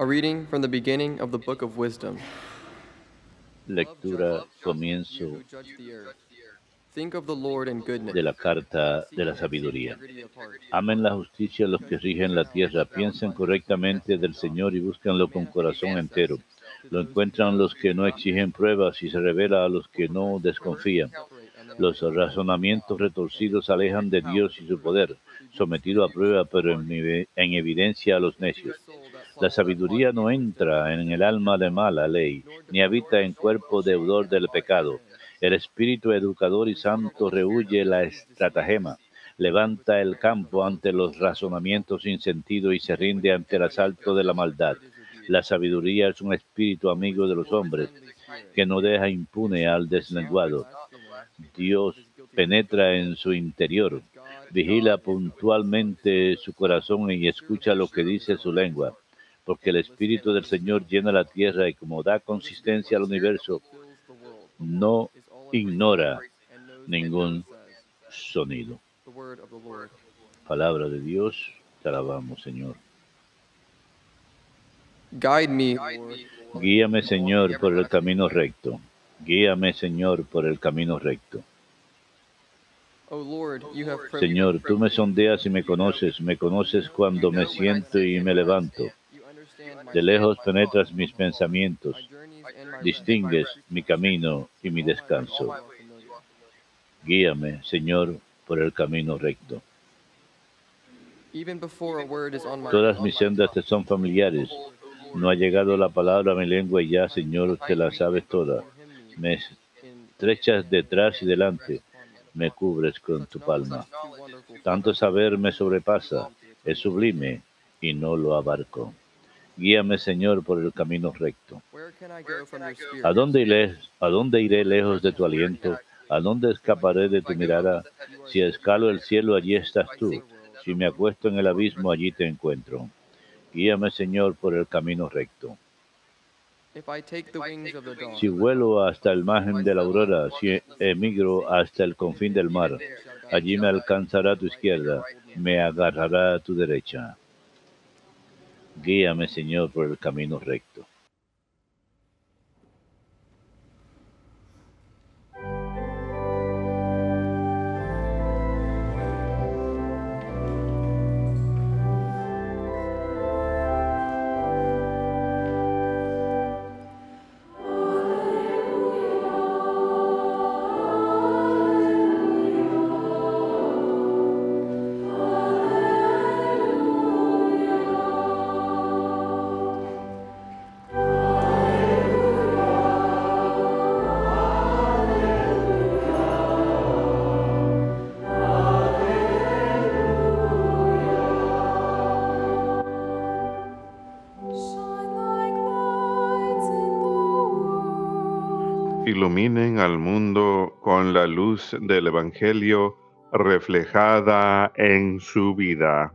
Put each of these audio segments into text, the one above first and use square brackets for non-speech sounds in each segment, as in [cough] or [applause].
A reading from the beginning of the book of wisdom. Lectura, comienzo Think of the Lord in goodness. de la carta de la sabiduría. Amen la justicia los que rigen la tierra, piensen correctamente del Señor y búscanlo con corazón entero. Lo encuentran los que no exigen pruebas y se revela a los que no desconfían. Los razonamientos retorcidos alejan de Dios y su poder, sometido a prueba, pero en, en evidencia a los necios. La sabiduría no entra en el alma de mala ley, ni habita en cuerpo deudor del pecado. El espíritu educador y santo rehuye la estratagema, levanta el campo ante los razonamientos sin sentido y se rinde ante el asalto de la maldad. La sabiduría es un espíritu amigo de los hombres, que no deja impune al deslenguado. Dios penetra en su interior, vigila puntualmente su corazón y escucha lo que dice su lengua, porque el Espíritu del Señor llena la tierra y como da consistencia al universo, no ignora ningún sonido. Palabra de Dios, te alabamos, Señor. Guíame, Señor, por el camino recto. Guíame, Señor, por el camino recto. O Lord, you have prayed- Señor, tú me sondeas y me conoces, me conoces cuando me siento y me levanto. De lejos penetras mis pensamientos, distingues mi camino y mi descanso. Guíame, Señor, por el camino recto. Todas mis sendas te son familiares. No ha llegado la palabra a mi lengua y ya, Señor, te la sabes toda. Me estrechas detrás y delante, me cubres con tu palma. Tanto saber me sobrepasa, es sublime y no lo abarco. Guíame, Señor, por el camino recto. ¿A dónde iré, a dónde iré lejos de tu aliento? ¿A dónde escaparé de tu mirada? Si escalo el cielo, allí estás tú. Si me acuesto en el abismo, allí te encuentro. Guíame, Señor, por el camino recto. Si vuelo hasta el margen de la aurora, si emigro hasta el confín del mar, allí me alcanzará tu izquierda, me agarrará tu derecha. Guíame, Señor, por el camino recto. Iluminen al mundo con la luz del Evangelio reflejada en su vida.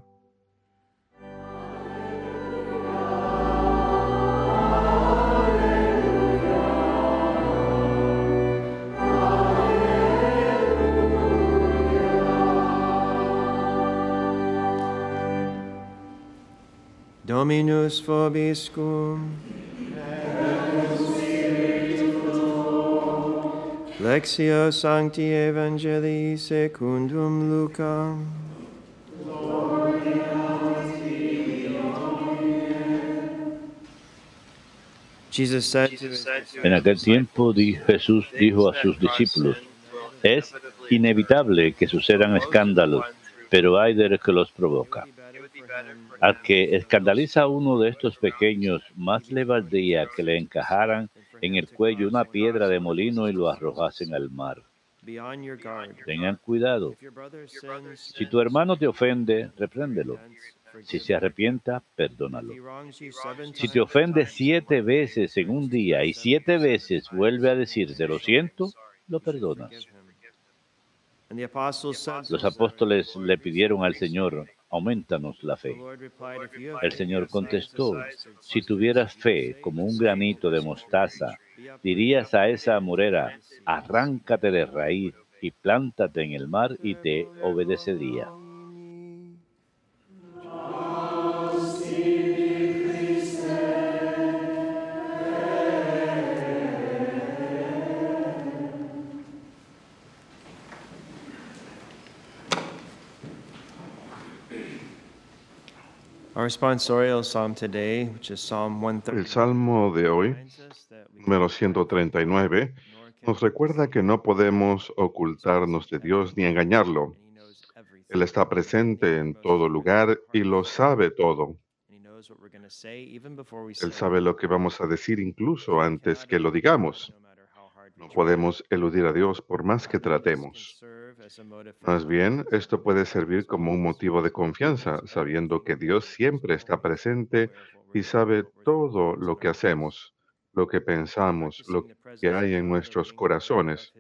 Dominus vobiscum. Lectio Sancti Evangelii secundum his En aquel tiempo Jesús dijo a sus discípulos, es inevitable que sucedan escándalos, pero hay de los que los provoca. Al que escandaliza a uno de estos pequeños, más le valdría que le encajaran en el cuello una piedra de molino y lo arrojasen al mar. Tengan cuidado. Si tu hermano te ofende, repréndelo. Si se arrepienta, perdónalo. Si te ofende siete veces en un día y siete veces vuelve a decirte lo siento, lo perdonas. Los apóstoles le pidieron al Señor, aumentanos la fe. Lord replied, "If you have El Señor contestó, si tuvieras fe como un granito de mostaza, dirías a esa morera, arráncate de raíz y plántate en el mar y te obedecería. Our responsorial psalm today, which is Psalm El 130, salmo de hoy, número 139, nor can nos recuerda que no podemos ocultarnos de Dios ni engañarlo. Él está presente en todo lugar y lo sabe todo. And he knows what we're going to say even before we Él say sabe it. lo que vamos a decir incluso antes que lo digamos. No podemos eludir a Dios por más que tratemos. Más bien, esto puede servir como un motivo de confianza, sabiendo que Dios siempre está presente y sabe todo lo que hacemos, lo que pensamos, lo que hay en nuestros corazones.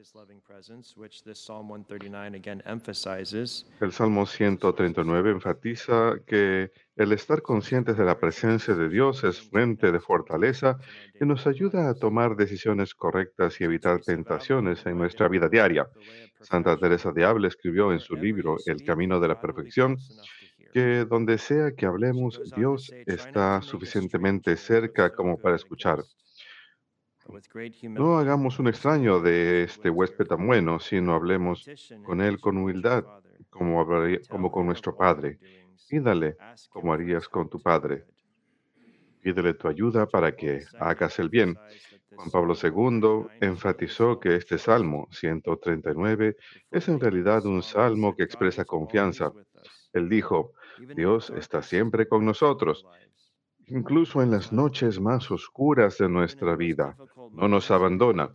El Salmo 139 enfatiza que el estar conscientes de la presencia de Dios es fuente de fortaleza y nos ayuda a tomar decisiones correctas y evitar tentaciones en nuestra vida diaria. Santa Teresa de Ávila escribió en su libro El Camino de la Perfección que donde sea que hablemos, Dios está suficientemente cerca como para escuchar. No hagamos un extraño de este huésped tan bueno, sino hablemos con él con humildad, como, hablaría- como con nuestro Padre. Pídale como harías con tu Padre. Pídele tu ayuda para que hagas el bien. Juan Pablo II enfatizó que este Salmo 139 es en realidad un salmo que expresa confianza. Él dijo, Dios está siempre con nosotros, incluso en las noches más oscuras de nuestra vida. No nos abandona.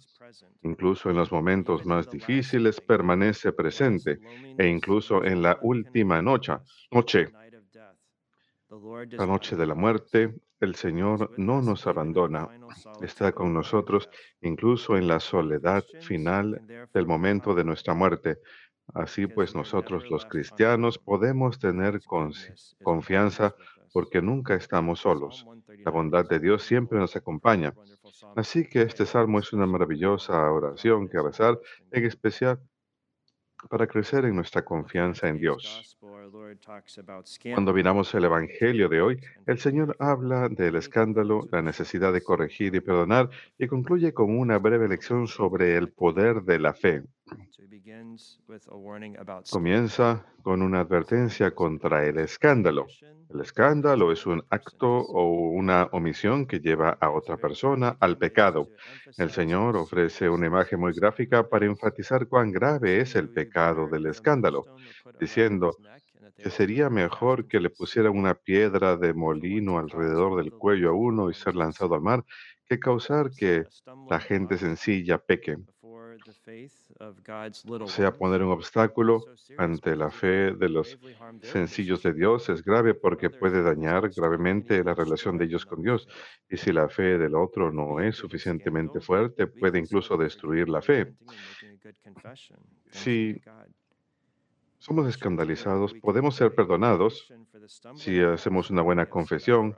Incluso en los momentos más difíciles permanece presente e incluso en la última noche, noche, la noche de la muerte, el Señor no nos abandona. Está con nosotros incluso en la soledad final del momento de nuestra muerte. Así pues nosotros los cristianos podemos tener confianza porque nunca estamos solos. La bondad de Dios siempre nos acompaña. Así que este salmo es una maravillosa oración que rezar, en especial para crecer en nuestra confianza en Dios. Cuando miramos el Evangelio de hoy, el Señor habla del escándalo, la necesidad de corregir y perdonar, y concluye con una breve lección sobre el poder de la fe. Comienza con una advertencia contra el escándalo. El escándalo es un acto o una omisión que lleva a otra persona al pecado. El Señor ofrece una imagen muy gráfica para enfatizar cuán grave es el pecado del escándalo, diciendo que sería mejor que le pusieran una piedra de molino alrededor del cuello a uno y ser lanzado al mar, que causar que la gente sencilla peque. Sea, poner un obstáculo ante la fe de los sencillos de Dios es grave porque puede dañar gravemente la relación de ellos con Dios. Y si la fe del otro no es suficientemente fuerte, puede incluso destruir la fe. Si somos escandalizados, podemos ser perdonados. si hacemos una buena confesión,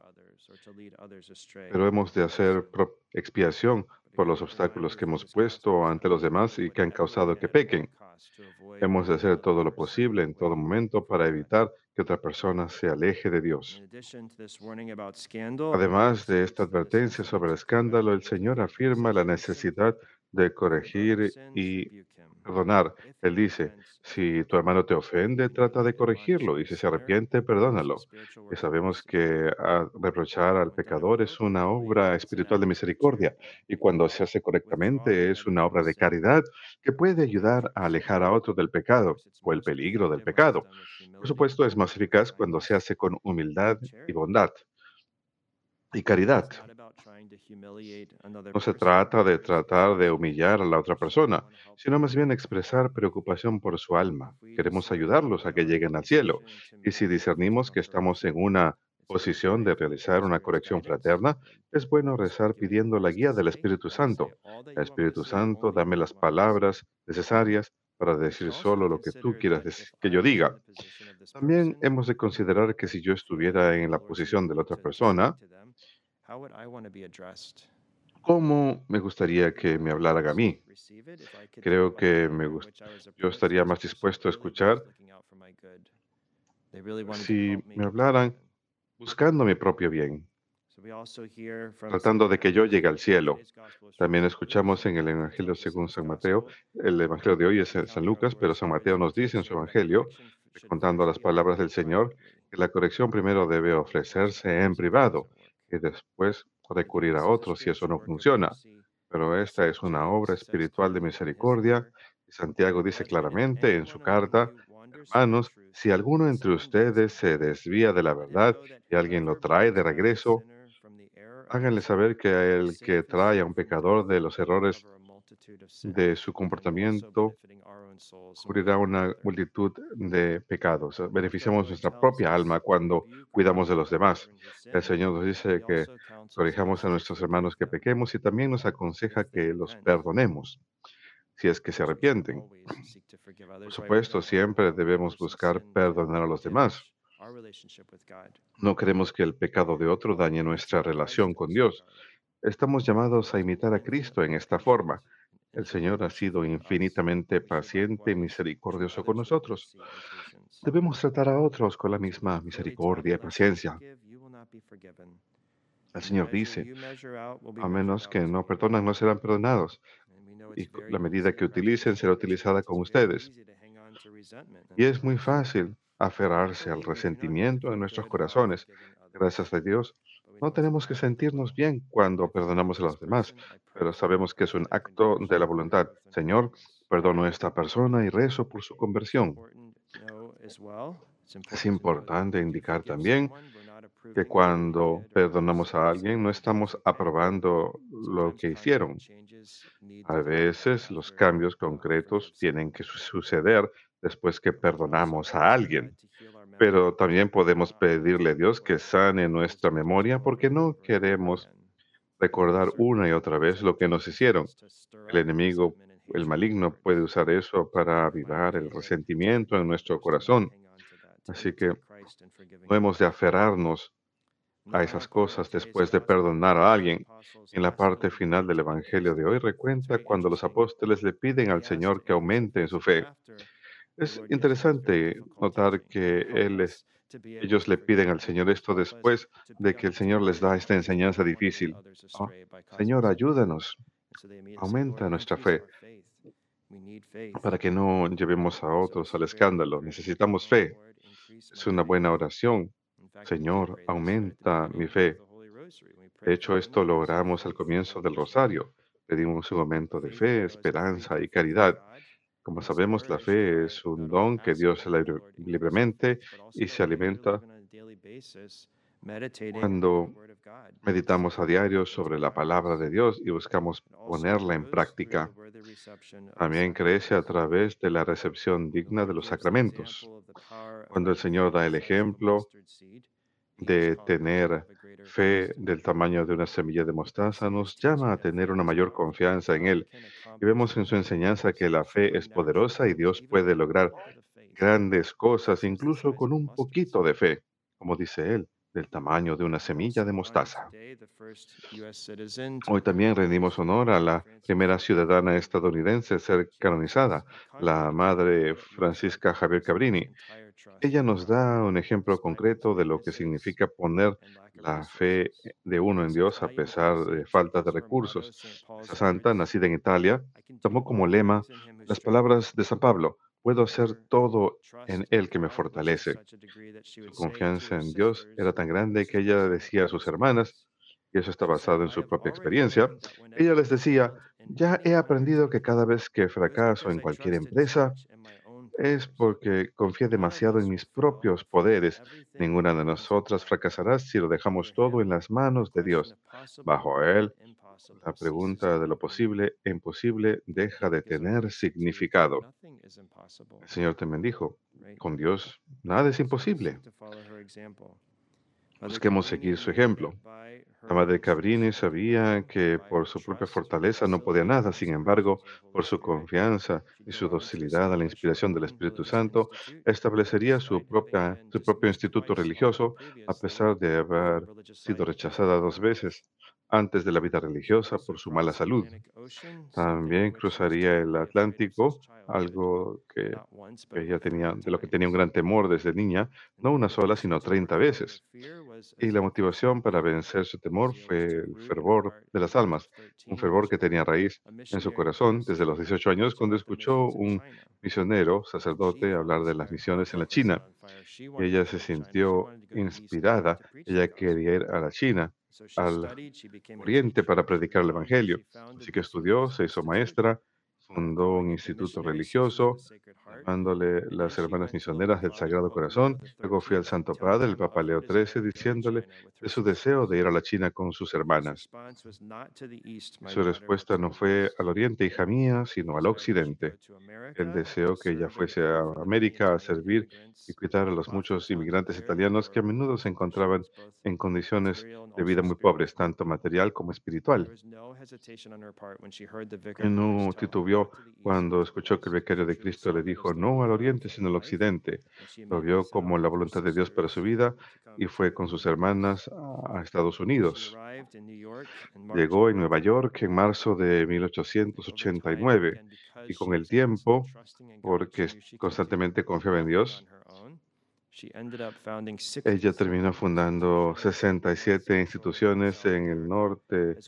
pero hemos de hacer expiación por los obstáculos que hemos puesto ante los demás y que han causado que pequen. Hemos de hacer todo lo posible en todo momento para evitar que otra persona se aleje de Dios. Además de esta advertencia sobre el escándalo, el Señor afirma la necesidad de corregir y perdonar. Él dice, si tu hermano te ofende, trata de corregirlo y si se arrepiente, perdónalo. Y sabemos que ah, reprochar al pecador es una obra espiritual de misericordia y cuando se hace correctamente es una obra de caridad que puede ayudar a alejar a otro del pecado o el peligro del pecado. Por supuesto, es más eficaz cuando se hace con humildad y bondad y caridad. No se trata de tratar de humillar a la otra persona, sino más bien expresar preocupación por su alma. Queremos ayudarlos a que lleguen al cielo. Y si discernimos que estamos en una posición de realizar una corrección fraterna, es bueno rezar pidiendo la guía del Espíritu Santo. Espíritu Santo, dame las palabras necesarias para decir solo lo que tú quieras que yo diga. También hemos de considerar que si yo estuviera en la posición de la otra persona, ¿cómo me gustaría que me hablaran a mí? Creo que me yo estaría más dispuesto a escuchar si me hablaran buscando mi propio bien, tratando de que yo llegue al cielo. También escuchamos en el Evangelio según San Mateo, el Evangelio de hoy es San Lucas, pero San Mateo nos dice en su Evangelio, contando las palabras del Señor, que la corrección primero debe ofrecerse en privado y después recurrir a otros si eso no funciona. Pero esta es una obra espiritual de misericordia y Santiago dice claramente en su carta, hermanos, si alguno entre ustedes se desvía de la verdad y alguien lo trae de regreso, háganle saber que el que trae a un pecador de los errores de su comportamiento cubrirá una multitud de pecados. Beneficiamos nuestra propia alma cuando cuidamos de los demás. El Señor nos dice que corrijamos a nuestros hermanos que pequemos y también nos aconseja que los perdonemos si es que se arrepienten. Por supuesto, siempre debemos buscar perdonar a los demás. No queremos que el pecado de otro dañe nuestra relación con Dios. Estamos llamados a imitar a Cristo en esta forma. El Señor ha sido infinitamente paciente y misericordioso con nosotros. Debemos tratar a otros con la misma misericordia y paciencia. El Señor dice, a menos que no perdonan, no serán perdonados. Y la medida que utilicen será utilizada con ustedes. Y es muy fácil [laughs] aferrarse al resentimiento en nuestros corazones. Gracias a Dios, no tenemos que sentirnos bien cuando perdonamos a los demás, pero sabemos que es un acto de la voluntad. Señor, perdono a esta persona y rezo por su conversión. Es importante indicar también que cuando perdonamos a alguien no estamos aprobando lo que hicieron. A veces los cambios concretos tienen que suceder después que perdonamos a alguien. Pero también podemos pedirle a Dios que sane nuestra memoria porque no queremos recordar una y otra vez lo que nos hicieron. El enemigo, el maligno, puede usar eso para avivar el resentimiento en nuestro corazón. Así que no hemos de aferrarnos a esas cosas después de perdonar a alguien. En la parte final del Evangelio de hoy recuenta cuando los apóstoles le piden al Señor que aumente en su fe. Es interesante notar que él ellos le piden al Señor esto después de que el Señor les da esta enseñanza difícil. Ah, Señor, ayúdanos, aumenta nuestra fe para que no llevemos a otros al escándalo. Necesitamos fe. Es una buena oración. Señor, aumenta mi fe. De hecho, esto lo oramos al comienzo del rosario. Pedimos un momento de fe, esperanza y caridad. Como sabemos, la fe es un don que Dios se libre- libremente y se alimenta cuando meditamos a diario sobre la palabra de Dios y buscamos ponerla en práctica. También crece a través de la recepción digna de los sacramentos. Cuando el Señor da el ejemplo de tener fe del tamaño de una semilla de mostaza, nos llama a tener una mayor confianza en Él. Y vemos en su enseñanza que la fe es poderosa y Dios puede lograr grandes cosas incluso con un poquito de fe, como dice Él, del tamaño de una semilla de mostaza. Hoy también rendimos honor a la primera ciudadana estadounidense a ser canonizada, la Madre Francisca Javier Cabrini. Ella nos da un ejemplo concreto de lo que significa poner la fe de uno en Dios a pesar de falta de recursos. Esa santa, nacida en Italia, tomó como lema las palabras de San Pablo, puedo hacer todo en Él que me fortalece. Su confianza en Dios era tan grande que ella decía a sus hermanas, y eso está basado en su propia experiencia, ella les decía, ya he aprendido que cada vez que fracaso en cualquier empresa, es porque confié demasiado en mis propios poderes. Ninguna de nosotras fracasará si lo dejamos todo en las manos de Dios. Bajo Él, la pregunta de lo posible e imposible deja de tener significado. El Señor también dijo, con Dios nada es imposible. Busquemos seguir su ejemplo. La madre Cabrini sabía que por su propia fortaleza no podía nada, sin embargo, por su confianza y su docilidad a la inspiración del Espíritu Santo, establecería su, propia, su propio instituto religioso, a pesar de haber sido rechazada dos veces antes de la vida religiosa por su mala salud. También cruzaría el Atlántico, algo que ella tenía, de lo que tenía un gran temor desde niña, no una sola, sino 30 veces. Y la motivación para vencer su temor fue el fervor de las almas, un fervor que tenía raíz en su corazón desde los 18 años cuando escuchó un misionero, sacerdote, hablar de las misiones en la China. Ella se sintió inspirada, ella quería ir a la China, al Oriente para predicar el Evangelio. Así que estudió, se hizo maestra, fundó un instituto religioso, llamándole las Hermanas Misioneras del Sagrado Corazón. Luego fui al Santo Padre, el Papa Leo XIII, diciéndole de su deseo de ir a la China con sus hermanas. Su respuesta no fue al oriente, hija mía, sino al occidente. Él deseó que ella fuese a América a servir y cuidar a los muchos inmigrantes italianos que a menudo se encontraban en condiciones de vida muy pobres, tanto material como espiritual. Y no titubeó cuando escuchó que el becario de Cristo le dijo no al oriente, sino al occidente. Lo vio como la voluntad de Dios para su vida y fue con sus hermanas a Estados Unidos. Llegó en Nueva York en marzo de 1889 y con el tiempo, porque constantemente confiaba en Dios, ella terminó fundando 67 instituciones en el norte,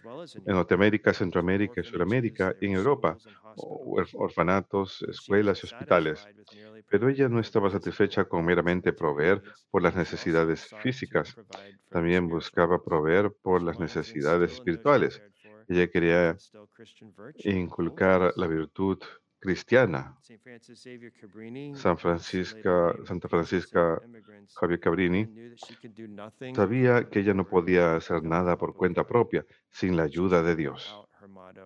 en Norteamérica, Centroamérica y Sudamérica y en Europa, orf- orfanatos, escuelas y hospitales. Pero ella no estaba satisfecha con meramente proveer por las necesidades físicas, también buscaba proveer por las necesidades espirituales. Ella quería inculcar la virtud cristiana. San Francisca, Santa Francisca Javier Cabrini sabía que ella no podía hacer nada por cuenta propia sin la ayuda de Dios.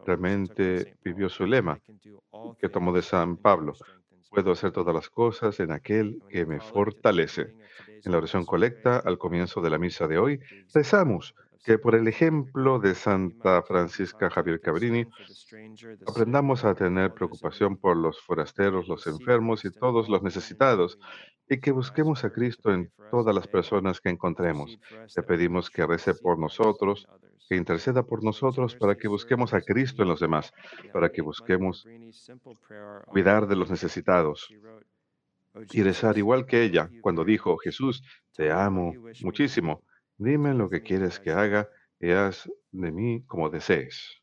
Realmente vivió su lema, que tomó de San Pablo. Puedo hacer todas las cosas en aquel que me fortalece. En la oración colecta, al comienzo de la misa de hoy, rezamos que por el ejemplo de Santa Francisca Javier Cabrini, aprendamos a tener preocupación por los forasteros, los enfermos y todos los necesitados, y que busquemos a Cristo en todas las personas que encontremos. Le pedimos que rece por nosotros, que interceda por nosotros para que busquemos a Cristo en los demás, para que busquemos cuidar de los necesitados y rezar igual que ella cuando dijo, Jesús, te amo muchísimo, dime lo que quieres que haga y haz de mí como desees.